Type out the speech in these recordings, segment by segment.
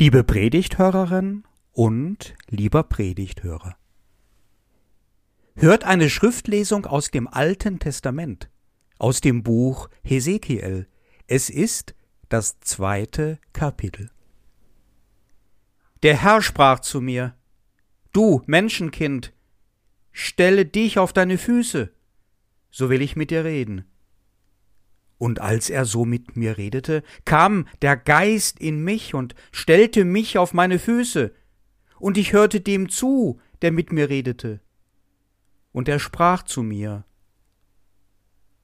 Liebe Predigthörerin und lieber Predigthörer. Hört eine Schriftlesung aus dem Alten Testament, aus dem Buch Hesekiel. Es ist das zweite Kapitel. Der Herr sprach zu mir, Du Menschenkind, stelle dich auf deine Füße, so will ich mit dir reden. Und als er so mit mir redete, kam der Geist in mich und stellte mich auf meine Füße, und ich hörte dem zu, der mit mir redete. Und er sprach zu mir,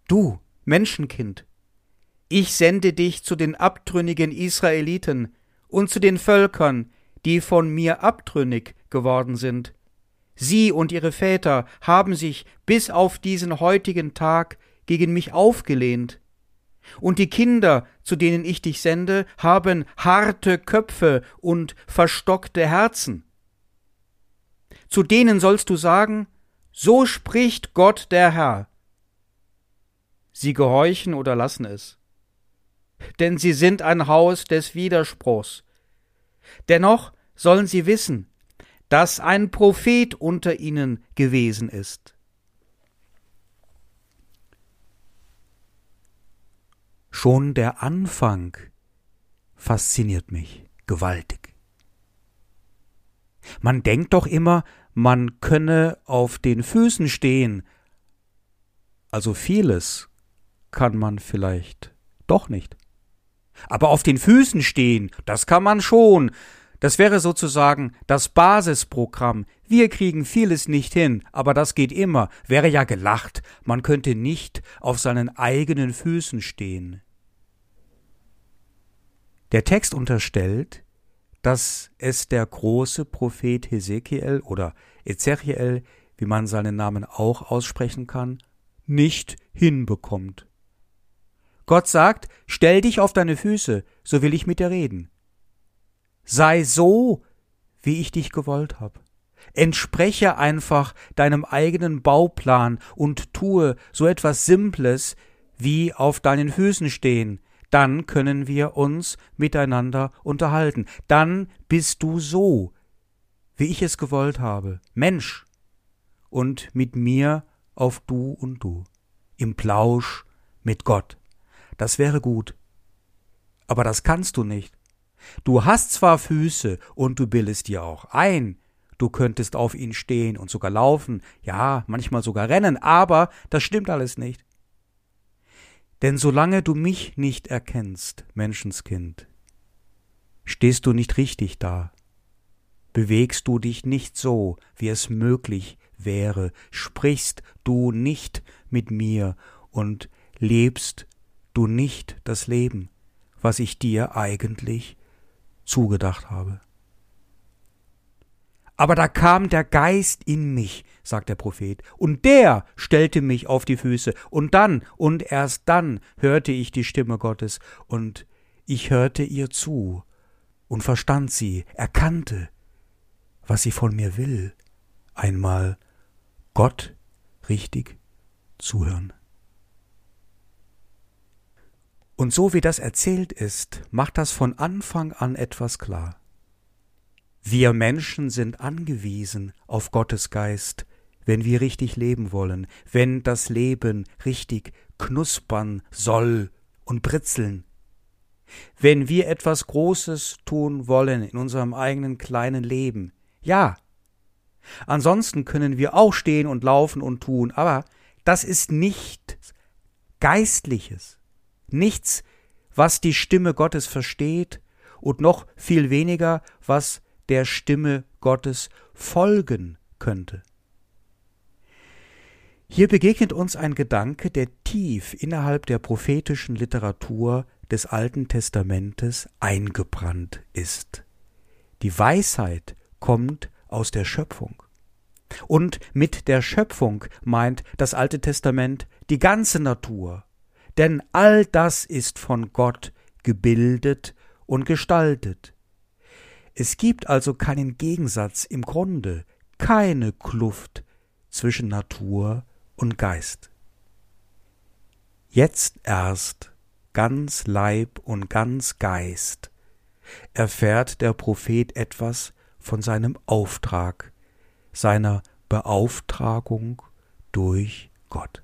Du, Menschenkind, ich sende dich zu den abtrünnigen Israeliten und zu den Völkern, die von mir abtrünnig geworden sind. Sie und ihre Väter haben sich bis auf diesen heutigen Tag gegen mich aufgelehnt, und die Kinder, zu denen ich dich sende, haben harte Köpfe und verstockte Herzen. Zu denen sollst du sagen, so spricht Gott der Herr. Sie gehorchen oder lassen es. Denn sie sind ein Haus des Widerspruchs. Dennoch sollen sie wissen, dass ein Prophet unter ihnen gewesen ist. Schon der Anfang fasziniert mich gewaltig. Man denkt doch immer, man könne auf den Füßen stehen. Also vieles kann man vielleicht doch nicht. Aber auf den Füßen stehen, das kann man schon. Das wäre sozusagen das Basisprogramm. Wir kriegen vieles nicht hin, aber das geht immer. Wäre ja gelacht, man könnte nicht auf seinen eigenen Füßen stehen. Der Text unterstellt, dass es der große Prophet Hesekiel oder Ezechiel, wie man seinen Namen auch aussprechen kann, nicht hinbekommt. Gott sagt, stell dich auf deine Füße, so will ich mit dir reden. Sei so, wie ich dich gewollt hab. Entspreche einfach deinem eigenen Bauplan und tue so etwas Simples wie auf deinen Füßen stehen, dann können wir uns miteinander unterhalten. Dann bist du so, wie ich es gewollt habe, Mensch, und mit mir auf du und du, im Plausch mit Gott. Das wäre gut. Aber das kannst du nicht. Du hast zwar Füße und du bildest dir auch ein, du könntest auf ihnen stehen und sogar laufen, ja, manchmal sogar rennen, aber das stimmt alles nicht. Denn solange du mich nicht erkennst, Menschenskind, stehst du nicht richtig da, bewegst du dich nicht so, wie es möglich wäre, sprichst du nicht mit mir und lebst du nicht das Leben, was ich dir eigentlich zugedacht habe. Aber da kam der Geist in mich, sagt der Prophet, und der stellte mich auf die Füße, und dann, und erst dann hörte ich die Stimme Gottes, und ich hörte ihr zu und verstand sie, erkannte, was sie von mir will, einmal Gott richtig zuhören. Und so wie das erzählt ist, macht das von Anfang an etwas klar. Wir Menschen sind angewiesen auf Gottes Geist, wenn wir richtig leben wollen, wenn das Leben richtig knuspern soll und britzeln. Wenn wir etwas Großes tun wollen in unserem eigenen kleinen Leben, ja. Ansonsten können wir auch stehen und laufen und tun, aber das ist nicht Geistliches, nichts, was die Stimme Gottes versteht und noch viel weniger, was der Stimme Gottes folgen könnte. Hier begegnet uns ein Gedanke, der tief innerhalb der prophetischen Literatur des Alten Testamentes eingebrannt ist. Die Weisheit kommt aus der Schöpfung. Und mit der Schöpfung meint das Alte Testament die ganze Natur, denn all das ist von Gott gebildet und gestaltet. Es gibt also keinen Gegensatz im Grunde, keine Kluft zwischen Natur und Geist. Jetzt erst ganz Leib und ganz Geist erfährt der Prophet etwas von seinem Auftrag, seiner Beauftragung durch Gott.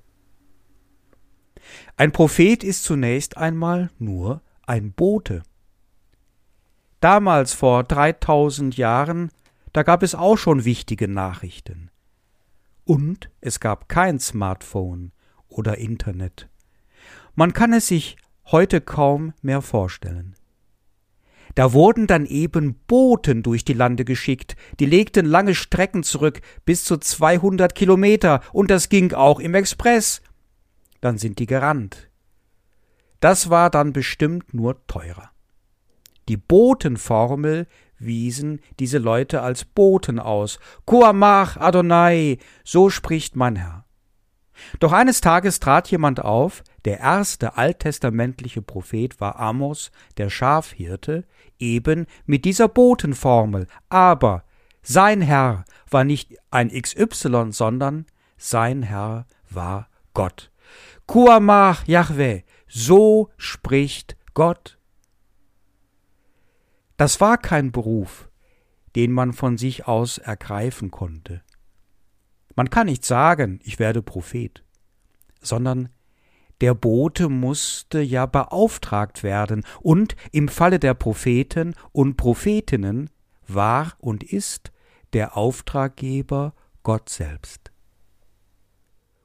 Ein Prophet ist zunächst einmal nur ein Bote. Damals vor 3000 Jahren, da gab es auch schon wichtige Nachrichten. Und es gab kein Smartphone oder Internet. Man kann es sich heute kaum mehr vorstellen. Da wurden dann eben Boten durch die Lande geschickt, die legten lange Strecken zurück, bis zu 200 Kilometer, und das ging auch im Express. Dann sind die gerannt. Das war dann bestimmt nur teurer. Die Botenformel wiesen diese Leute als Boten aus. Kuamach Adonai, so spricht mein Herr. Doch eines Tages trat jemand auf, der erste alttestamentliche Prophet war Amos, der Schafhirte, eben mit dieser Botenformel, aber sein Herr war nicht ein XY, sondern sein Herr war Gott. Kuamach Yahweh, so spricht Gott. Das war kein Beruf, den man von sich aus ergreifen konnte. Man kann nicht sagen, ich werde Prophet, sondern der Bote musste ja beauftragt werden, und im Falle der Propheten und Prophetinnen war und ist der Auftraggeber Gott selbst.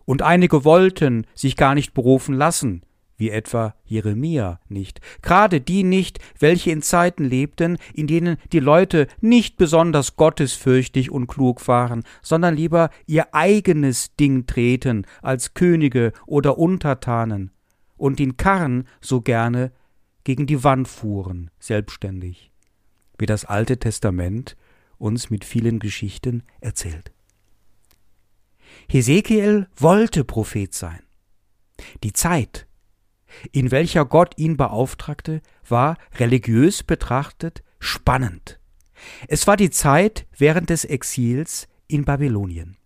Und einige wollten sich gar nicht berufen lassen, wie etwa Jeremia nicht, gerade die nicht, welche in Zeiten lebten, in denen die Leute nicht besonders gottesfürchtig und klug waren, sondern lieber ihr eigenes Ding treten als Könige oder Untertanen und den Karren so gerne gegen die Wand fuhren, selbstständig, wie das Alte Testament uns mit vielen Geschichten erzählt. Hesekiel wollte Prophet sein. Die Zeit, in welcher Gott ihn beauftragte, war religiös betrachtet spannend. Es war die Zeit während des Exils in Babylonien.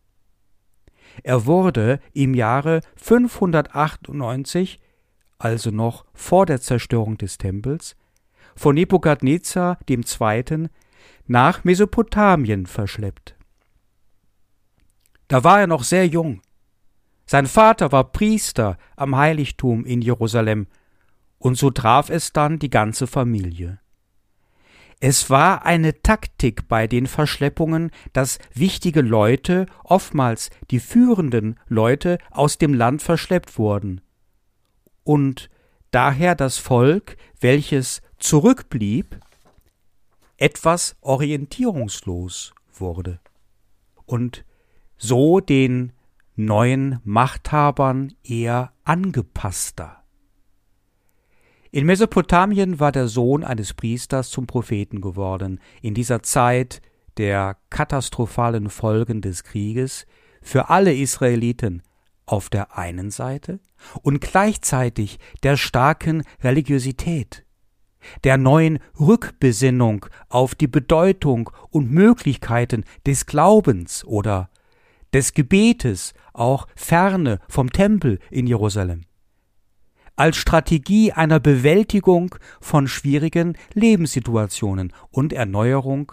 Er wurde im Jahre 598, also noch vor der Zerstörung des Tempels, von Nebukadnezar II. nach Mesopotamien verschleppt. Da war er noch sehr jung, sein Vater war Priester am Heiligtum in Jerusalem, und so traf es dann die ganze Familie. Es war eine Taktik bei den Verschleppungen, dass wichtige Leute, oftmals die führenden Leute, aus dem Land verschleppt wurden. Und daher das Volk, welches zurückblieb, etwas orientierungslos wurde und so den neuen Machthabern eher angepasster. In Mesopotamien war der Sohn eines Priesters zum Propheten geworden, in dieser Zeit der katastrophalen Folgen des Krieges für alle Israeliten auf der einen Seite und gleichzeitig der starken Religiosität, der neuen Rückbesinnung auf die Bedeutung und Möglichkeiten des Glaubens oder des Gebetes auch ferne vom Tempel in Jerusalem. Als Strategie einer Bewältigung von schwierigen Lebenssituationen und Erneuerung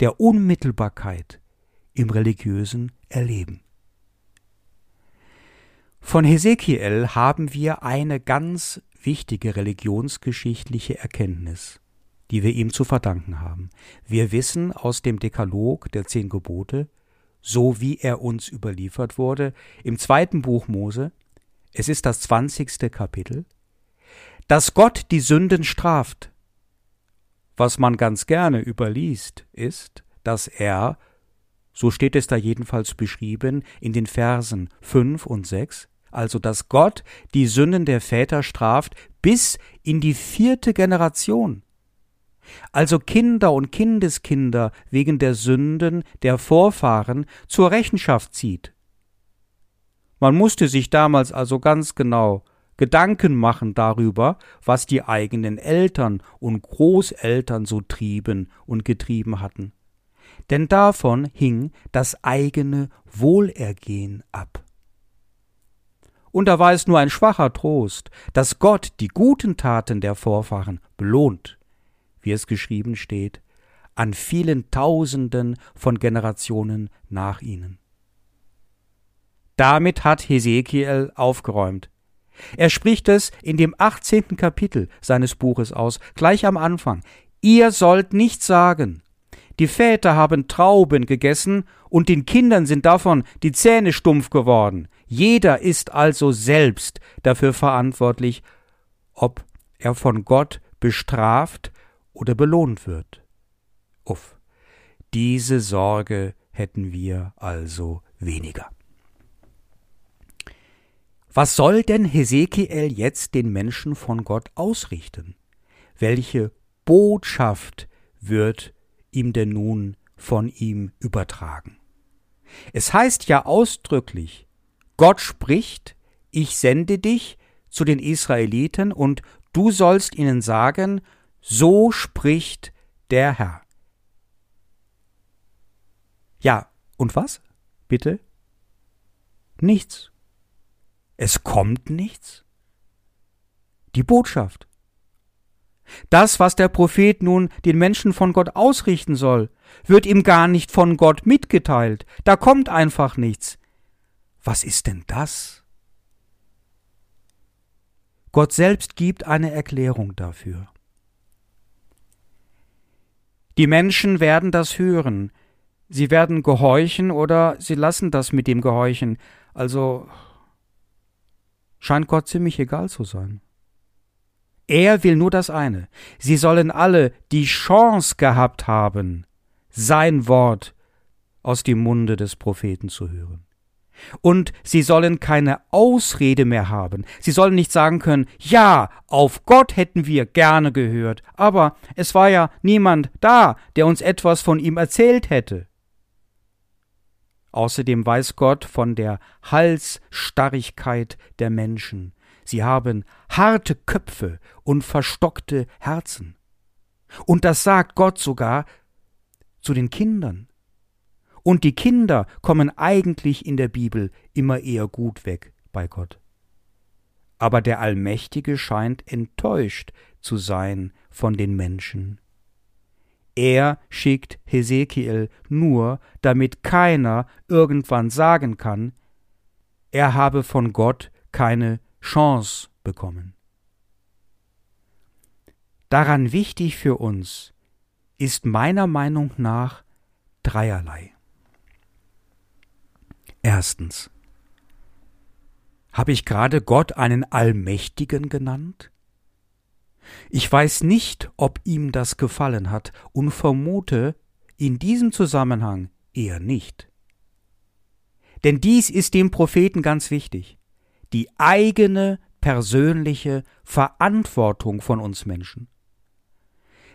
der Unmittelbarkeit im religiösen Erleben. Von Hesekiel haben wir eine ganz wichtige religionsgeschichtliche Erkenntnis, die wir ihm zu verdanken haben. Wir wissen aus dem Dekalog der zehn Gebote, so wie er uns überliefert wurde, im zweiten Buch Mose, es ist das zwanzigste Kapitel, dass Gott die Sünden straft. Was man ganz gerne überliest, ist, dass er, so steht es da jedenfalls beschrieben in den Versen fünf und sechs, also dass Gott die Sünden der Väter straft bis in die vierte Generation also Kinder und Kindeskinder wegen der Sünden der Vorfahren zur Rechenschaft zieht. Man musste sich damals also ganz genau Gedanken machen darüber, was die eigenen Eltern und Großeltern so trieben und getrieben hatten. Denn davon hing das eigene Wohlergehen ab. Und da war es nur ein schwacher Trost, dass Gott die guten Taten der Vorfahren belohnt wie es geschrieben steht, an vielen Tausenden von Generationen nach ihnen. Damit hat Hesekiel aufgeräumt. Er spricht es in dem 18. Kapitel seines Buches aus, gleich am Anfang. Ihr sollt nicht sagen, die Väter haben Trauben gegessen und den Kindern sind davon die Zähne stumpf geworden. Jeder ist also selbst dafür verantwortlich, ob er von Gott bestraft oder belohnt wird. Uff, diese Sorge hätten wir also weniger. Was soll denn Hesekiel jetzt den Menschen von Gott ausrichten? Welche Botschaft wird ihm denn nun von ihm übertragen? Es heißt ja ausdrücklich, Gott spricht, ich sende dich zu den Israeliten und du sollst ihnen sagen, so spricht der Herr. Ja, und was? Bitte? Nichts. Es kommt nichts? Die Botschaft. Das, was der Prophet nun den Menschen von Gott ausrichten soll, wird ihm gar nicht von Gott mitgeteilt. Da kommt einfach nichts. Was ist denn das? Gott selbst gibt eine Erklärung dafür. Die Menschen werden das hören. Sie werden gehorchen oder sie lassen das mit dem Gehorchen. Also scheint Gott ziemlich egal zu sein. Er will nur das eine. Sie sollen alle die Chance gehabt haben, sein Wort aus dem Munde des Propheten zu hören. Und sie sollen keine Ausrede mehr haben. Sie sollen nicht sagen können, ja, auf Gott hätten wir gerne gehört, aber es war ja niemand da, der uns etwas von ihm erzählt hätte. Außerdem weiß Gott von der Halsstarrigkeit der Menschen. Sie haben harte Köpfe und verstockte Herzen. Und das sagt Gott sogar zu den Kindern. Und die Kinder kommen eigentlich in der Bibel immer eher gut weg bei Gott. Aber der Allmächtige scheint enttäuscht zu sein von den Menschen. Er schickt Hesekiel nur, damit keiner irgendwann sagen kann, er habe von Gott keine Chance bekommen. Daran wichtig für uns ist meiner Meinung nach dreierlei. Erstens. Habe ich gerade Gott einen Allmächtigen genannt? Ich weiß nicht, ob ihm das gefallen hat und vermute in diesem Zusammenhang eher nicht. Denn dies ist dem Propheten ganz wichtig, die eigene persönliche Verantwortung von uns Menschen.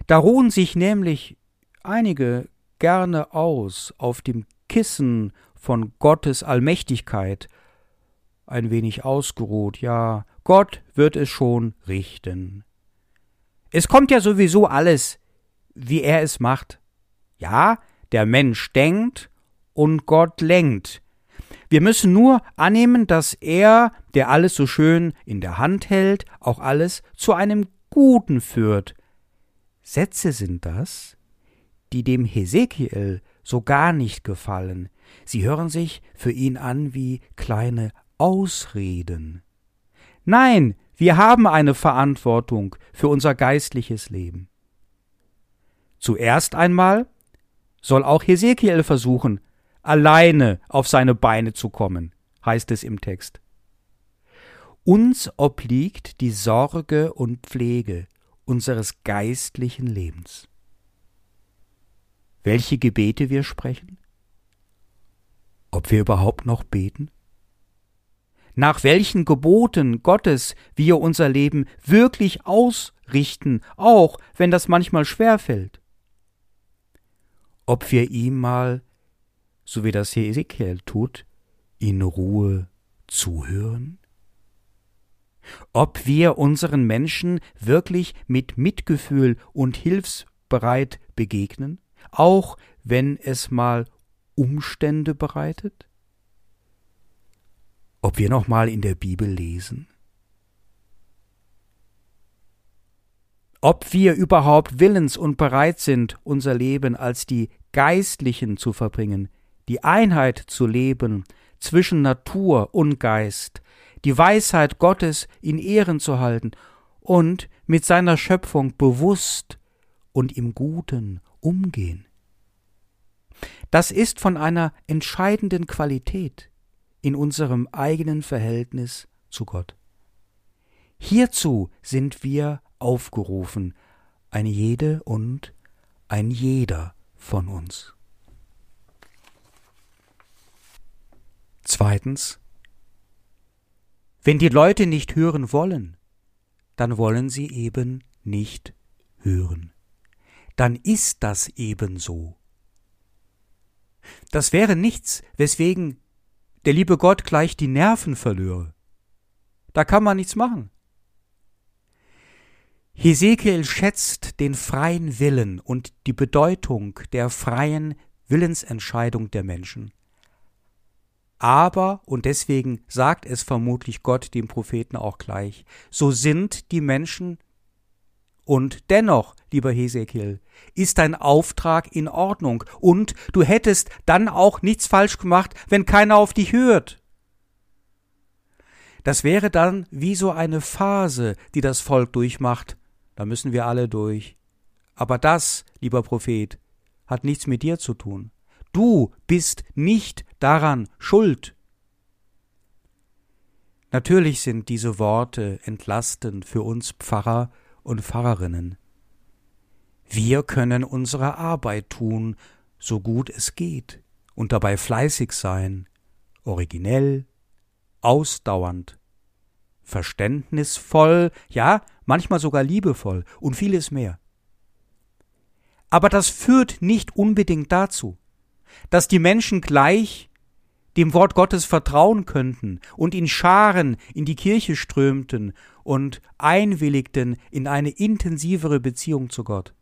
Da ruhen sich nämlich einige gerne aus auf dem Kissen von Gottes Allmächtigkeit, ein wenig ausgeruht, ja, Gott wird es schon richten. Es kommt ja sowieso alles, wie er es macht. Ja, der Mensch denkt und Gott lenkt. Wir müssen nur annehmen, dass er, der alles so schön in der Hand hält, auch alles zu einem Guten führt. Sätze sind das, die dem Hesekiel so gar nicht gefallen. Sie hören sich für ihn an wie kleine Ausreden. Nein, wir haben eine Verantwortung für unser geistliches Leben. Zuerst einmal soll auch Hesekiel versuchen, alleine auf seine Beine zu kommen, heißt es im Text. Uns obliegt die Sorge und Pflege unseres geistlichen Lebens. Welche Gebete wir sprechen? Ob wir überhaupt noch beten? nach welchen Geboten Gottes wir unser Leben wirklich ausrichten, auch wenn das manchmal schwer fällt. Ob wir ihm mal, so wie das Ezekiel tut, in Ruhe zuhören? Ob wir unseren Menschen wirklich mit Mitgefühl und hilfsbereit begegnen, auch wenn es mal Umstände bereitet? ob wir noch mal in der Bibel lesen? ob wir überhaupt willens und bereit sind, unser Leben als die Geistlichen zu verbringen, die Einheit zu leben zwischen Natur und Geist, die Weisheit Gottes in Ehren zu halten und mit seiner Schöpfung bewusst und im Guten umgehen. Das ist von einer entscheidenden Qualität in unserem eigenen Verhältnis zu Gott. Hierzu sind wir aufgerufen, ein jede und ein jeder von uns. Zweitens, wenn die Leute nicht hören wollen, dann wollen sie eben nicht hören. Dann ist das eben so. Das wäre nichts, weswegen der liebe Gott gleich die Nerven verlöre. Da kann man nichts machen. Hesekiel schätzt den freien Willen und die Bedeutung der freien Willensentscheidung der Menschen. Aber, und deswegen sagt es vermutlich Gott dem Propheten auch gleich, so sind die Menschen und dennoch, lieber Hesekiel, ist dein Auftrag in Ordnung und du hättest dann auch nichts falsch gemacht, wenn keiner auf dich hört. Das wäre dann wie so eine Phase, die das Volk durchmacht, da müssen wir alle durch. Aber das, lieber Prophet, hat nichts mit dir zu tun. Du bist nicht daran schuld. Natürlich sind diese Worte entlastend für uns Pfarrer und Pfarrerinnen. Wir können unsere Arbeit tun, so gut es geht, und dabei fleißig sein, originell, ausdauernd, verständnisvoll, ja, manchmal sogar liebevoll und vieles mehr. Aber das führt nicht unbedingt dazu, dass die Menschen gleich dem Wort Gottes vertrauen könnten und in Scharen in die Kirche strömten und einwilligten in eine intensivere Beziehung zu Gott.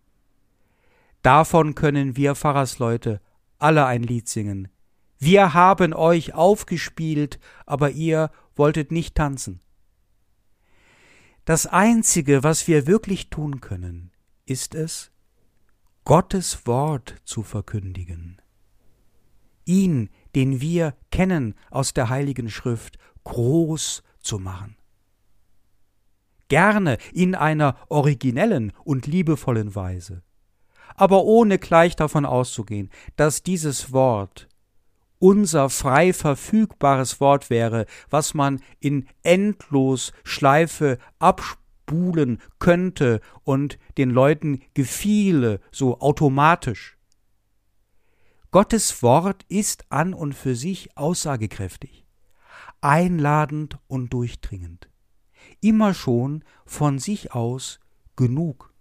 Davon können wir Pfarrersleute alle ein Lied singen. Wir haben euch aufgespielt, aber ihr wolltet nicht tanzen. Das Einzige, was wir wirklich tun können, ist es, Gottes Wort zu verkündigen. Ihn, den wir kennen aus der Heiligen Schrift, groß zu machen. Gerne in einer originellen und liebevollen Weise, aber ohne gleich davon auszugehen, dass dieses Wort unser frei verfügbares Wort wäre, was man in endlos Schleife abspulen könnte und den Leuten gefiele, so automatisch. Gottes Wort ist an und für sich aussagekräftig, einladend und durchdringend, immer schon von sich aus genug.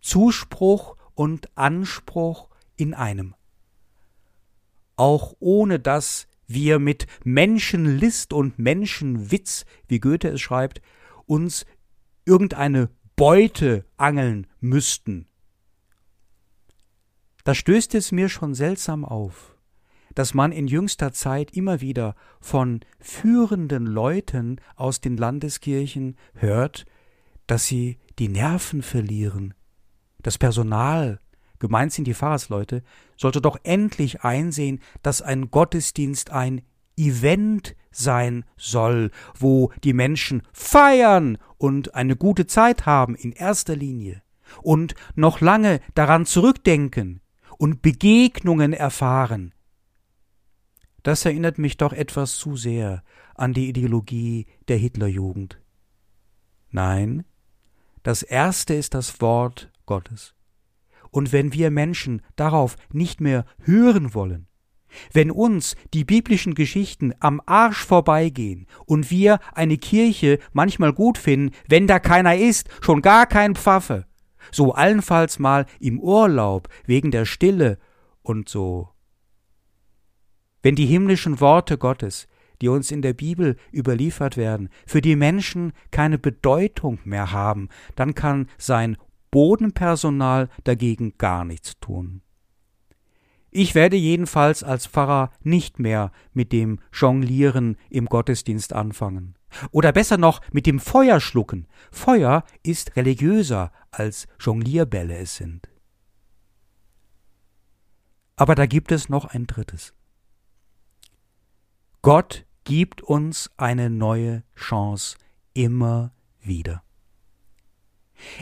Zuspruch und Anspruch in einem auch ohne dass wir mit Menschenlist und Menschenwitz, wie Goethe es schreibt, uns irgendeine Beute angeln müssten. Da stößt es mir schon seltsam auf, dass man in jüngster Zeit immer wieder von führenden Leuten aus den Landeskirchen hört, dass sie die Nerven verlieren, das Personal gemeint sind die Pfarrersleute, sollte doch endlich einsehen, dass ein Gottesdienst ein Event sein soll, wo die Menschen feiern und eine gute Zeit haben in erster Linie und noch lange daran zurückdenken und Begegnungen erfahren. Das erinnert mich doch etwas zu sehr an die Ideologie der Hitlerjugend. Nein, das erste ist das Wort Gottes. Und wenn wir Menschen darauf nicht mehr hören wollen, wenn uns die biblischen Geschichten am Arsch vorbeigehen und wir eine Kirche manchmal gut finden, wenn da keiner ist, schon gar kein Pfaffe, so allenfalls mal im Urlaub wegen der Stille und so. Wenn die himmlischen Worte Gottes, die uns in der Bibel überliefert werden, für die Menschen keine Bedeutung mehr haben, dann kann sein Bodenpersonal dagegen gar nichts tun. Ich werde jedenfalls als Pfarrer nicht mehr mit dem Jonglieren im Gottesdienst anfangen. Oder besser noch mit dem Feuer schlucken. Feuer ist religiöser als Jonglierbälle es sind. Aber da gibt es noch ein drittes. Gott gibt uns eine neue Chance immer wieder.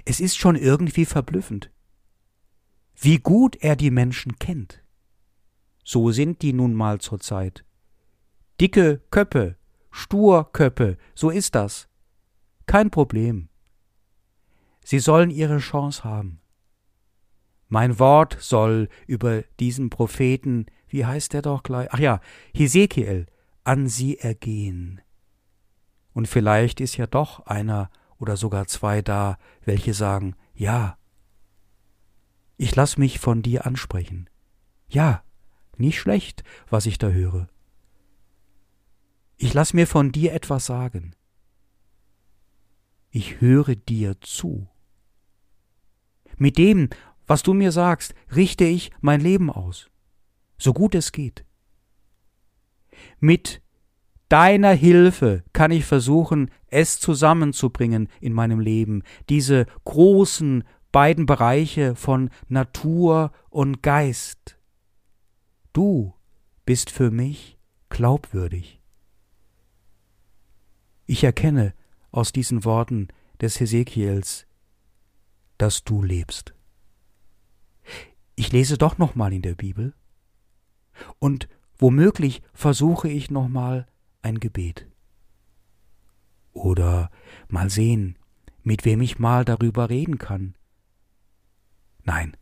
Es ist schon irgendwie verblüffend, wie gut er die Menschen kennt. So sind die nun mal zur Zeit. Dicke Köppe, Sturköppe, so ist das. Kein Problem. Sie sollen ihre Chance haben. Mein Wort soll über diesen Propheten, wie heißt er doch gleich? Ach ja, Hesekiel, an sie ergehen. Und vielleicht ist ja doch einer oder sogar zwei da, welche sagen, ja, ich lass mich von dir ansprechen. Ja, nicht schlecht, was ich da höre. Ich lass mir von dir etwas sagen. Ich höre dir zu. Mit dem, was du mir sagst, richte ich mein Leben aus, so gut es geht. Mit deiner Hilfe kann ich versuchen, es zusammenzubringen in meinem Leben, diese großen beiden Bereiche von Natur und Geist. Du bist für mich glaubwürdig. Ich erkenne aus diesen Worten des Hesekiels, dass du lebst. Ich lese doch nochmal in der Bibel und womöglich versuche ich nochmal ein Gebet. Oder mal sehen, mit wem ich mal darüber reden kann. Nein,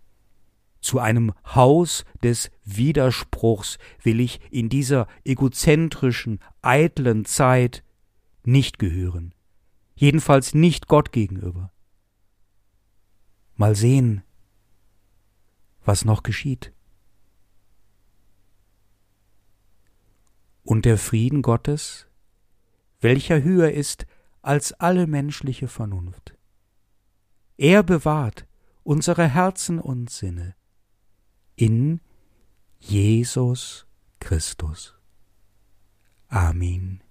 zu einem Haus des Widerspruchs will ich in dieser egozentrischen, eitlen Zeit nicht gehören, jedenfalls nicht Gott gegenüber. Mal sehen, was noch geschieht. Und der Frieden Gottes, welcher höher ist als alle menschliche Vernunft. Er bewahrt unsere Herzen und Sinne in Jesus Christus. Amen.